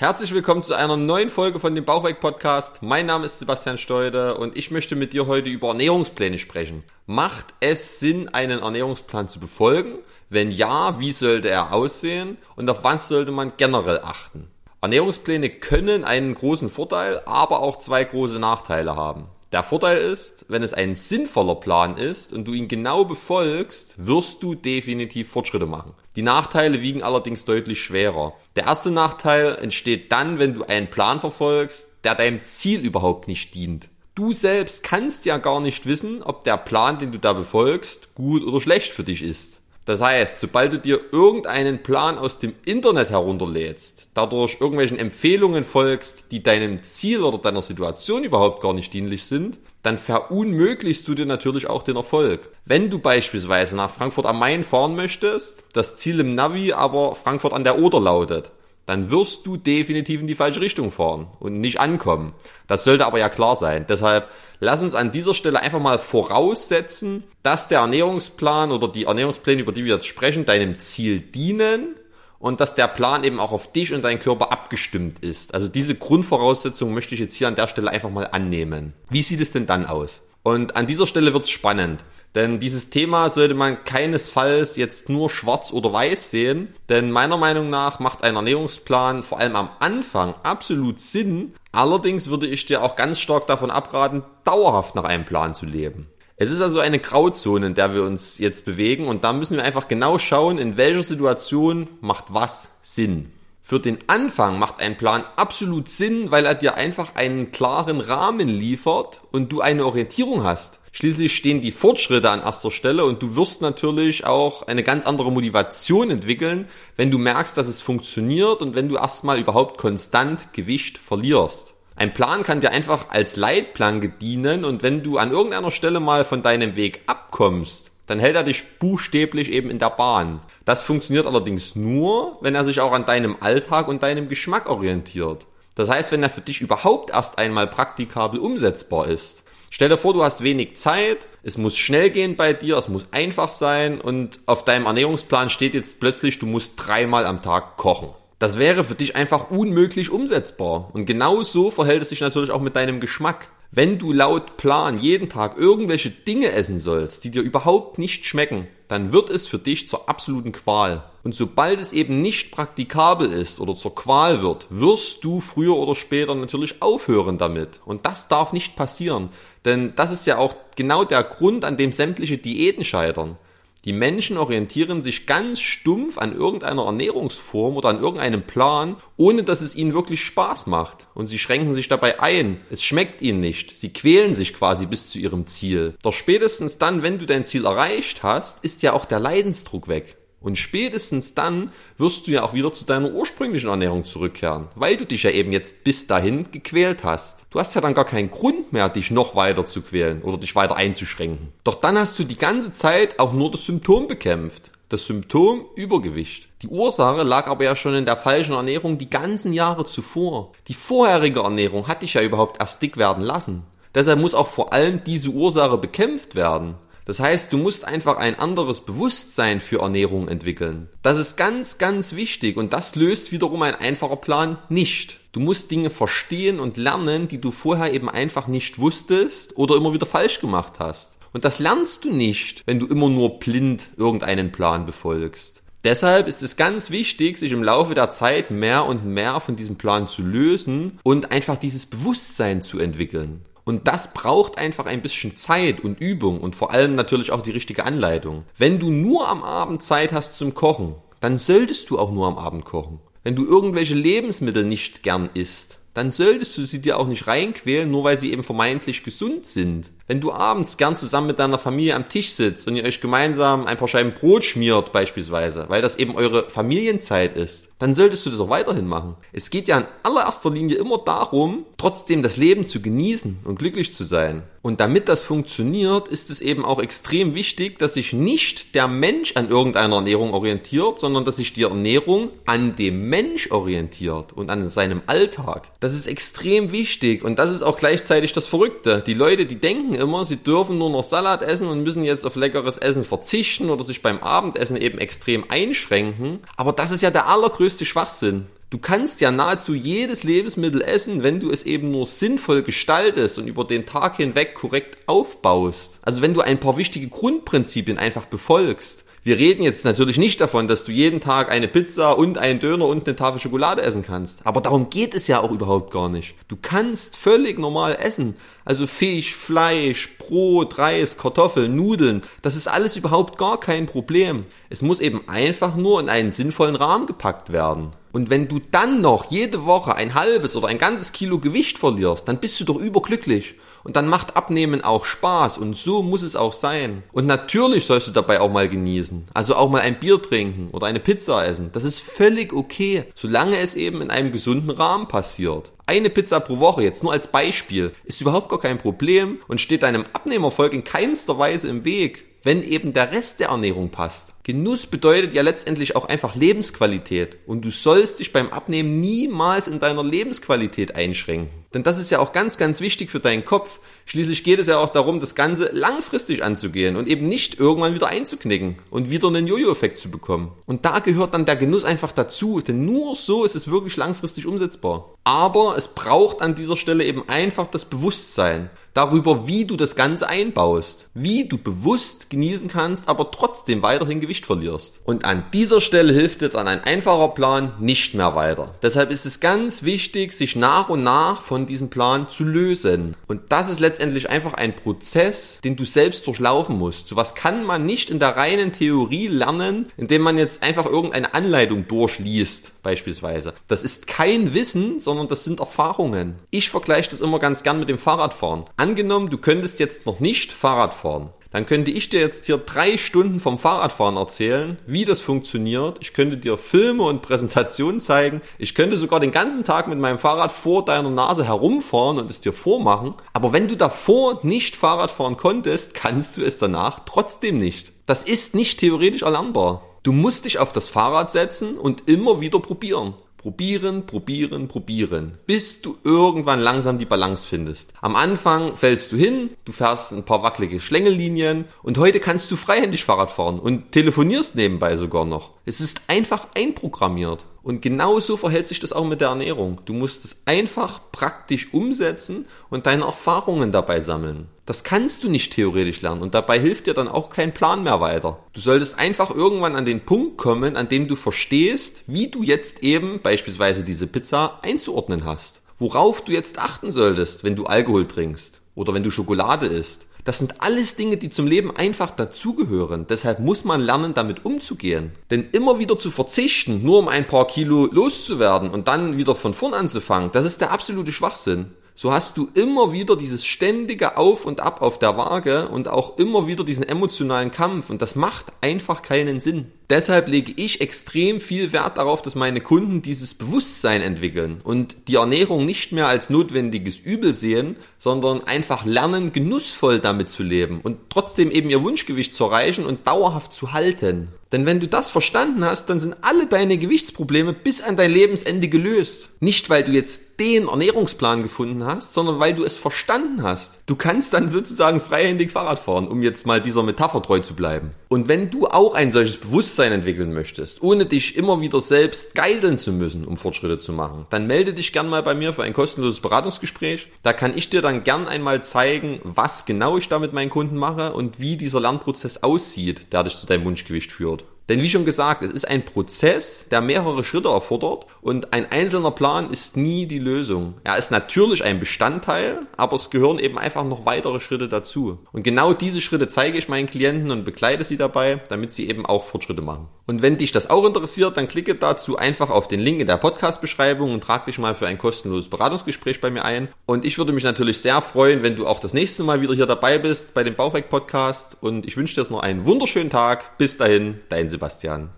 Herzlich willkommen zu einer neuen Folge von dem Bauchweg Podcast. Mein Name ist Sebastian Steude und ich möchte mit dir heute über Ernährungspläne sprechen. Macht es Sinn, einen Ernährungsplan zu befolgen? Wenn ja, wie sollte er aussehen und auf was sollte man generell achten? Ernährungspläne können einen großen Vorteil, aber auch zwei große Nachteile haben. Der Vorteil ist, wenn es ein sinnvoller Plan ist und du ihn genau befolgst, wirst du definitiv Fortschritte machen. Die Nachteile wiegen allerdings deutlich schwerer. Der erste Nachteil entsteht dann, wenn du einen Plan verfolgst, der deinem Ziel überhaupt nicht dient. Du selbst kannst ja gar nicht wissen, ob der Plan, den du da befolgst, gut oder schlecht für dich ist. Das heißt, sobald du dir irgendeinen Plan aus dem Internet herunterlädst, dadurch irgendwelchen Empfehlungen folgst, die deinem Ziel oder deiner Situation überhaupt gar nicht dienlich sind, dann verunmöglichst du dir natürlich auch den Erfolg. Wenn du beispielsweise nach Frankfurt am Main fahren möchtest, das Ziel im Navi aber Frankfurt an der Oder lautet, dann wirst du definitiv in die falsche Richtung fahren und nicht ankommen. Das sollte aber ja klar sein. Deshalb lass uns an dieser Stelle einfach mal voraussetzen, dass der Ernährungsplan oder die Ernährungspläne, über die wir jetzt sprechen, deinem Ziel dienen und dass der Plan eben auch auf dich und deinen Körper abgestimmt ist. Also diese Grundvoraussetzung möchte ich jetzt hier an der Stelle einfach mal annehmen. Wie sieht es denn dann aus? Und an dieser Stelle wird es spannend. Denn dieses Thema sollte man keinesfalls jetzt nur schwarz oder weiß sehen, denn meiner Meinung nach macht ein Ernährungsplan vor allem am Anfang absolut Sinn. Allerdings würde ich dir auch ganz stark davon abraten, dauerhaft nach einem Plan zu leben. Es ist also eine Grauzone, in der wir uns jetzt bewegen und da müssen wir einfach genau schauen, in welcher Situation macht was Sinn. Für den Anfang macht ein Plan absolut Sinn, weil er dir einfach einen klaren Rahmen liefert und du eine Orientierung hast. Schließlich stehen die Fortschritte an erster Stelle und du wirst natürlich auch eine ganz andere Motivation entwickeln, wenn du merkst, dass es funktioniert und wenn du erstmal überhaupt konstant Gewicht verlierst. Ein Plan kann dir einfach als Leitplanke dienen und wenn du an irgendeiner Stelle mal von deinem Weg abkommst, dann hält er dich buchstäblich eben in der Bahn. Das funktioniert allerdings nur, wenn er sich auch an deinem Alltag und deinem Geschmack orientiert. Das heißt, wenn er für dich überhaupt erst einmal praktikabel umsetzbar ist. Stell dir vor, du hast wenig Zeit, es muss schnell gehen bei dir, es muss einfach sein und auf deinem Ernährungsplan steht jetzt plötzlich, du musst dreimal am Tag kochen. Das wäre für dich einfach unmöglich umsetzbar. Und genau so verhält es sich natürlich auch mit deinem Geschmack. Wenn du laut Plan jeden Tag irgendwelche Dinge essen sollst, die dir überhaupt nicht schmecken, dann wird es für dich zur absoluten Qual. Und sobald es eben nicht praktikabel ist oder zur Qual wird, wirst du früher oder später natürlich aufhören damit. Und das darf nicht passieren. Denn das ist ja auch genau der Grund, an dem sämtliche Diäten scheitern. Die Menschen orientieren sich ganz stumpf an irgendeiner Ernährungsform oder an irgendeinem Plan, ohne dass es ihnen wirklich Spaß macht. Und sie schränken sich dabei ein. Es schmeckt ihnen nicht. Sie quälen sich quasi bis zu ihrem Ziel. Doch spätestens dann, wenn du dein Ziel erreicht hast, ist ja auch der Leidensdruck weg. Und spätestens dann wirst du ja auch wieder zu deiner ursprünglichen Ernährung zurückkehren, weil du dich ja eben jetzt bis dahin gequält hast. Du hast ja dann gar keinen Grund mehr, dich noch weiter zu quälen oder dich weiter einzuschränken. Doch dann hast du die ganze Zeit auch nur das Symptom bekämpft. Das Symptom Übergewicht. Die Ursache lag aber ja schon in der falschen Ernährung die ganzen Jahre zuvor. Die vorherige Ernährung hat dich ja überhaupt erst dick werden lassen. Deshalb muss auch vor allem diese Ursache bekämpft werden. Das heißt, du musst einfach ein anderes Bewusstsein für Ernährung entwickeln. Das ist ganz, ganz wichtig und das löst wiederum ein einfacher Plan nicht. Du musst Dinge verstehen und lernen, die du vorher eben einfach nicht wusstest oder immer wieder falsch gemacht hast. Und das lernst du nicht, wenn du immer nur blind irgendeinen Plan befolgst. Deshalb ist es ganz wichtig, sich im Laufe der Zeit mehr und mehr von diesem Plan zu lösen und einfach dieses Bewusstsein zu entwickeln. Und das braucht einfach ein bisschen Zeit und Übung und vor allem natürlich auch die richtige Anleitung. Wenn du nur am Abend Zeit hast zum Kochen, dann solltest du auch nur am Abend kochen. Wenn du irgendwelche Lebensmittel nicht gern isst, dann solltest du sie dir auch nicht reinquälen, nur weil sie eben vermeintlich gesund sind. Wenn du abends gern zusammen mit deiner Familie am Tisch sitzt und ihr euch gemeinsam ein paar Scheiben Brot schmiert beispielsweise, weil das eben eure Familienzeit ist, dann solltest du das auch weiterhin machen. Es geht ja in allererster Linie immer darum, trotzdem das Leben zu genießen und glücklich zu sein. Und damit das funktioniert, ist es eben auch extrem wichtig, dass sich nicht der Mensch an irgendeiner Ernährung orientiert, sondern dass sich die Ernährung an dem Mensch orientiert und an seinem Alltag. Das ist extrem wichtig und das ist auch gleichzeitig das Verrückte. Die Leute, die denken immer, sie dürfen nur noch Salat essen und müssen jetzt auf leckeres Essen verzichten oder sich beim Abendessen eben extrem einschränken. Aber das ist ja der allergrößte Schwachsinn. Du kannst ja nahezu jedes Lebensmittel essen, wenn du es eben nur sinnvoll gestaltest und über den Tag hinweg korrekt aufbaust. Also wenn du ein paar wichtige Grundprinzipien einfach befolgst. Wir reden jetzt natürlich nicht davon, dass du jeden Tag eine Pizza und einen Döner und eine Tafel Schokolade essen kannst. Aber darum geht es ja auch überhaupt gar nicht. Du kannst völlig normal essen. Also Fisch, Fleisch, Brot, Reis, Kartoffeln, Nudeln. Das ist alles überhaupt gar kein Problem. Es muss eben einfach nur in einen sinnvollen Rahmen gepackt werden. Und wenn du dann noch jede Woche ein halbes oder ein ganzes Kilo Gewicht verlierst, dann bist du doch überglücklich. Und dann macht Abnehmen auch Spaß und so muss es auch sein. Und natürlich sollst du dabei auch mal genießen. Also auch mal ein Bier trinken oder eine Pizza essen. Das ist völlig okay, solange es eben in einem gesunden Rahmen passiert. Eine Pizza pro Woche, jetzt nur als Beispiel, ist überhaupt gar kein Problem und steht deinem Abnehmerfolg in keinster Weise im Weg wenn eben der Rest der Ernährung passt. Genuss bedeutet ja letztendlich auch einfach Lebensqualität und du sollst dich beim Abnehmen niemals in deiner Lebensqualität einschränken. Denn das ist ja auch ganz, ganz wichtig für deinen Kopf. Schließlich geht es ja auch darum, das Ganze langfristig anzugehen und eben nicht irgendwann wieder einzuknicken und wieder einen Jojo-Effekt zu bekommen. Und da gehört dann der Genuss einfach dazu, denn nur so ist es wirklich langfristig umsetzbar. Aber es braucht an dieser Stelle eben einfach das Bewusstsein darüber, wie du das Ganze einbaust. Wie du bewusst genießen kannst, aber trotzdem weiterhin Gewicht verlierst. Und an dieser Stelle hilft dir dann ein einfacher Plan nicht mehr weiter. Deshalb ist es ganz wichtig, sich nach und nach von diesem Plan zu lösen. Und das ist letztendlich einfach ein Prozess, den du selbst durchlaufen musst. Sowas kann man nicht in der reinen Theorie lernen, indem man jetzt einfach irgendeine Anleitung durchliest, beispielsweise. Das ist kein Wissen, sondern das sind Erfahrungen. Ich vergleiche das immer ganz gern mit dem Fahrradfahren. Angenommen, du könntest jetzt noch nicht Fahrrad fahren. Dann könnte ich dir jetzt hier drei Stunden vom Fahrradfahren erzählen, wie das funktioniert. Ich könnte dir Filme und Präsentationen zeigen. Ich könnte sogar den ganzen Tag mit meinem Fahrrad vor deiner Nase herumfahren und es dir vormachen. Aber wenn du davor nicht Fahrrad fahren konntest, kannst du es danach trotzdem nicht. Das ist nicht theoretisch erlernbar. Du musst dich auf das Fahrrad setzen und immer wieder probieren. Probieren, probieren, probieren, bis du irgendwann langsam die Balance findest. Am Anfang fällst du hin, du fährst ein paar wackelige Schlängellinien und heute kannst du freihändig Fahrrad fahren und telefonierst nebenbei sogar noch. Es ist einfach einprogrammiert. Und genauso verhält sich das auch mit der Ernährung. Du musst es einfach praktisch umsetzen und deine Erfahrungen dabei sammeln. Das kannst du nicht theoretisch lernen und dabei hilft dir dann auch kein Plan mehr weiter. Du solltest einfach irgendwann an den Punkt kommen, an dem du verstehst, wie du jetzt eben beispielsweise diese Pizza einzuordnen hast. Worauf du jetzt achten solltest, wenn du Alkohol trinkst oder wenn du Schokolade isst das sind alles Dinge, die zum Leben einfach dazugehören. Deshalb muss man lernen, damit umzugehen. Denn immer wieder zu verzichten, nur um ein paar Kilo loszuwerden und dann wieder von vorn anzufangen, das ist der absolute Schwachsinn so hast du immer wieder dieses ständige Auf und Ab auf der Waage und auch immer wieder diesen emotionalen Kampf und das macht einfach keinen Sinn. Deshalb lege ich extrem viel Wert darauf, dass meine Kunden dieses Bewusstsein entwickeln und die Ernährung nicht mehr als notwendiges Übel sehen, sondern einfach lernen, genussvoll damit zu leben und trotzdem eben ihr Wunschgewicht zu erreichen und dauerhaft zu halten. Denn wenn du das verstanden hast, dann sind alle deine Gewichtsprobleme bis an dein Lebensende gelöst. Nicht, weil du jetzt den Ernährungsplan gefunden hast, sondern weil du es verstanden hast. Du kannst dann sozusagen freihändig Fahrrad fahren, um jetzt mal dieser Metapher treu zu bleiben. Und wenn du auch ein solches Bewusstsein entwickeln möchtest, ohne dich immer wieder selbst geiseln zu müssen, um Fortschritte zu machen, dann melde dich gern mal bei mir für ein kostenloses Beratungsgespräch. Da kann ich dir dann gern einmal zeigen, was genau ich da mit meinen Kunden mache und wie dieser Lernprozess aussieht, der dich zu deinem Wunschgewicht führt. Denn wie schon gesagt, es ist ein Prozess, der mehrere Schritte erfordert und ein einzelner Plan ist nie die Lösung. Er ist natürlich ein Bestandteil, aber es gehören eben einfach noch weitere Schritte dazu. Und genau diese Schritte zeige ich meinen Klienten und begleite sie dabei, damit sie eben auch Fortschritte machen. Und wenn dich das auch interessiert, dann klicke dazu einfach auf den Link in der Podcast-Beschreibung und trag dich mal für ein kostenloses Beratungsgespräch bei mir ein. Und ich würde mich natürlich sehr freuen, wenn du auch das nächste Mal wieder hier dabei bist bei dem Bauchweg-Podcast. Und ich wünsche dir jetzt noch einen wunderschönen Tag. Bis dahin, dein Sebastian.